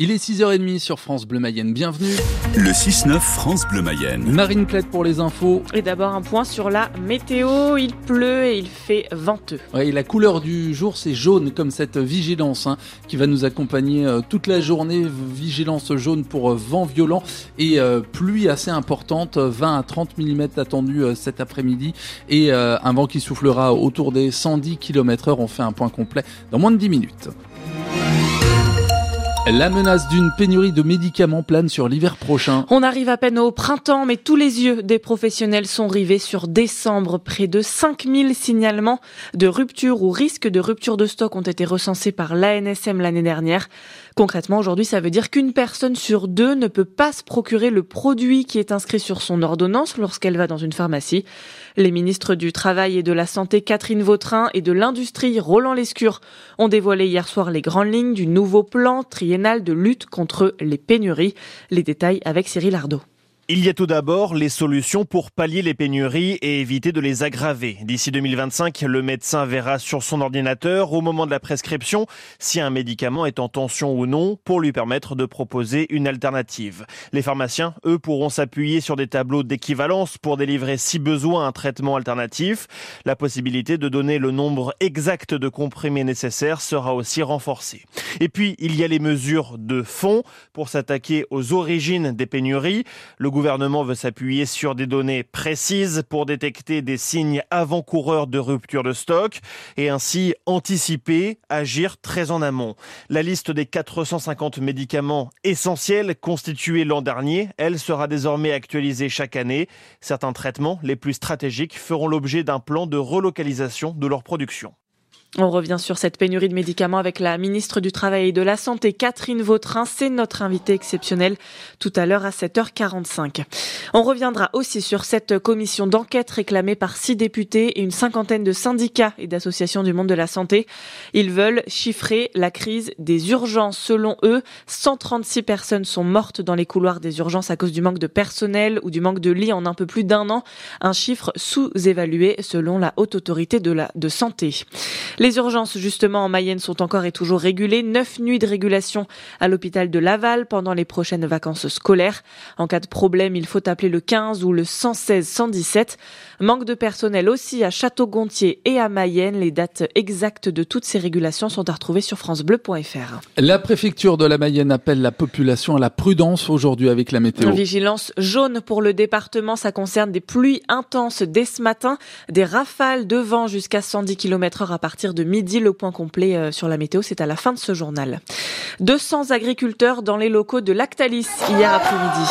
Il est 6h30 sur France Bleu Mayenne, bienvenue. Le 6-9 France Bleu Mayenne. Marine Clette pour les infos. Et d'abord un point sur la météo, il pleut et il fait venteux. Ouais, la couleur du jour c'est jaune comme cette vigilance hein, qui va nous accompagner euh, toute la journée. Vigilance jaune pour euh, vent violent et euh, pluie assez importante, 20 à 30 mm attendus cet après-midi et un vent qui soufflera autour des 110 km heure. On fait un point complet dans moins de 10 minutes. La menace d'une pénurie de médicaments plane sur l'hiver prochain. On arrive à peine au printemps, mais tous les yeux des professionnels sont rivés sur décembre. Près de 5000 signalements de rupture ou risque de rupture de stock ont été recensés par l'ANSM l'année dernière. Concrètement, aujourd'hui, ça veut dire qu'une personne sur deux ne peut pas se procurer le produit qui est inscrit sur son ordonnance lorsqu'elle va dans une pharmacie. Les ministres du Travail et de la Santé, Catherine Vautrin, et de l'Industrie, Roland Lescure, ont dévoilé hier soir les grandes lignes du nouveau plan de lutte contre les pénuries. Les détails avec Cyril Ardo. Il y a tout d'abord les solutions pour pallier les pénuries et éviter de les aggraver. D'ici 2025, le médecin verra sur son ordinateur, au moment de la prescription, si un médicament est en tension ou non, pour lui permettre de proposer une alternative. Les pharmaciens, eux, pourront s'appuyer sur des tableaux d'équivalence pour délivrer, si besoin, un traitement alternatif. La possibilité de donner le nombre exact de comprimés nécessaires sera aussi renforcée. Et puis, il y a les mesures de fond pour s'attaquer aux origines des pénuries. Gouvernement veut s'appuyer sur des données précises pour détecter des signes avant-coureurs de rupture de stock et ainsi anticiper, agir très en amont. La liste des 450 médicaments essentiels constitués l'an dernier, elle sera désormais actualisée chaque année. Certains traitements les plus stratégiques feront l'objet d'un plan de relocalisation de leur production. On revient sur cette pénurie de médicaments avec la ministre du Travail et de la Santé, Catherine Vautrin. C'est notre invité exceptionnel tout à l'heure à 7h45. On reviendra aussi sur cette commission d'enquête réclamée par six députés et une cinquantaine de syndicats et d'associations du monde de la santé. Ils veulent chiffrer la crise des urgences. Selon eux, 136 personnes sont mortes dans les couloirs des urgences à cause du manque de personnel ou du manque de lits en un peu plus d'un an. Un chiffre sous-évalué selon la haute autorité de la de santé. Les urgences, justement, en Mayenne sont encore et toujours régulées. Neuf nuits de régulation à l'hôpital de Laval pendant les prochaines vacances scolaires. En cas de problème, il faut appeler le 15 ou le 116 117. Manque de personnel aussi à Château-Gontier et à Mayenne. Les dates exactes de toutes ces régulations sont à retrouver sur francebleu.fr. La préfecture de la Mayenne appelle la population à la prudence aujourd'hui avec la météo. Vigilance jaune pour le département. Ça concerne des pluies intenses dès ce matin, des rafales de vent jusqu'à 110 km heure à partir de midi. Le point complet euh, sur la météo, c'est à la fin de ce journal. 200 agriculteurs dans les locaux de Lactalis hier après-midi.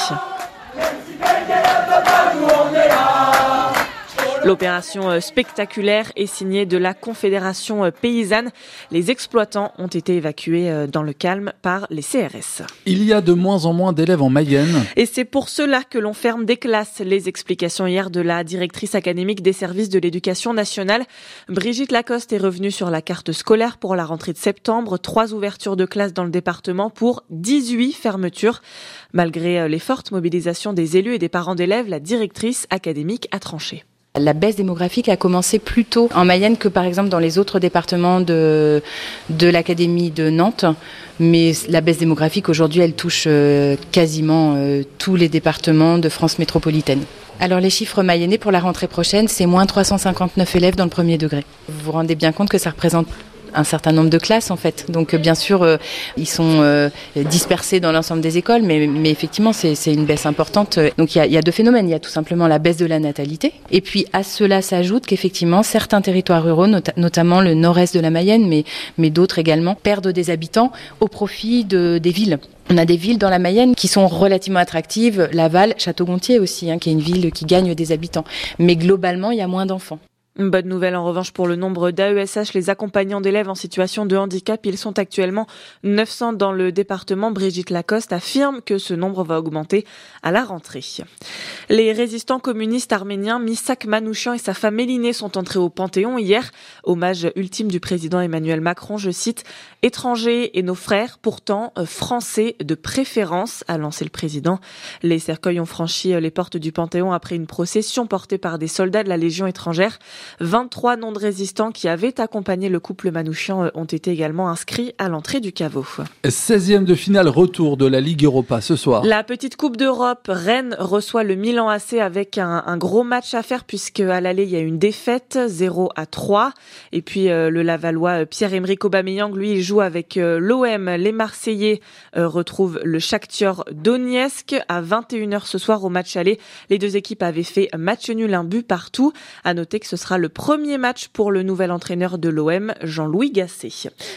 L'opération euh, spectaculaire est signée de la Confédération euh, paysanne. Les exploitants ont été évacués euh, dans le calme par les CRS. Il y a de moins en moins d'élèves en Mayenne. Et c'est pour cela que l'on ferme des classes. Les explications hier de la directrice académique des services de l'éducation nationale. Brigitte Lacoste est revenue sur la carte scolaire pour la rentrée de septembre. Trois ouvertures de classes dans le département pour 18 fermetures. Malgré les fortes mobilisations des élus et des parents d'élèves, la directrice académique a tranché. La baisse démographique a commencé plus tôt en Mayenne que par exemple dans les autres départements de, l'Académie de Nantes. Mais la baisse démographique aujourd'hui, elle touche euh, quasiment euh, tous les départements de France métropolitaine. Alors les chiffres mayennais pour la rentrée prochaine, c'est moins 359 élèves dans le premier degré. Vous vous rendez bien compte que ça représente un certain nombre de classes en fait. Donc bien sûr, euh, ils sont euh, dispersés dans l'ensemble des écoles, mais, mais effectivement, c'est une baisse importante. Donc il y, a, y, a, deux phénomènes. Il y a tout simplement la baisse de la natalité, et puis à cela s'ajoute qu'effectivement, certains territoires ruraux, notamment le nord-est de la Mayenne, mais, mais d'autres également, perdent des habitants au profit de, des villes. On a des villes dans la Mayenne qui sont relativement attractives, Laval, Château-Gontier aussi, hein, qui est une ville qui gagne des habitants. Mais globalement, il y a moins d'enfants. Bonne nouvelle en revanche pour le nombre d'AESH, les accompagnants d'élèves en situation de handicap. Ils sont actuellement 900 dans le département. Brigitte Lacoste affirme que ce nombre va augmenter à la rentrée. Les résistants communistes arméniens Misak Manouchian et sa femme Mélinée sont entrés au Panthéon hier. Hommage ultime du président Emmanuel Macron, je cite, étrangers et nos frères, pourtant euh, français de préférence, a lancé le président. Les cercueils ont franchi euh, les portes du Panthéon après une procession portée par des soldats de la Légion étrangère. 23 noms de résistants qui avaient accompagné le couple Manouchian ont été également inscrits à l'entrée du caveau. 16e de finale retour de la Ligue Europa ce soir. La petite Coupe d'Europe, Rennes reçoit le Milan AC avec un, un gros match à faire puisque à l'aller il y a une défaite 0 à 3 et puis euh, le Lavallois Pierre-Emerick Aubameyang lui il joue avec euh, l'OM. Les Marseillais euh, retrouvent le Shakhtar Donetsk à 21h ce soir au match aller. Les deux équipes avaient fait match nul un but partout. À noter que ce sera le premier match pour le nouvel entraîneur de l'OM, Jean-Louis Gasset.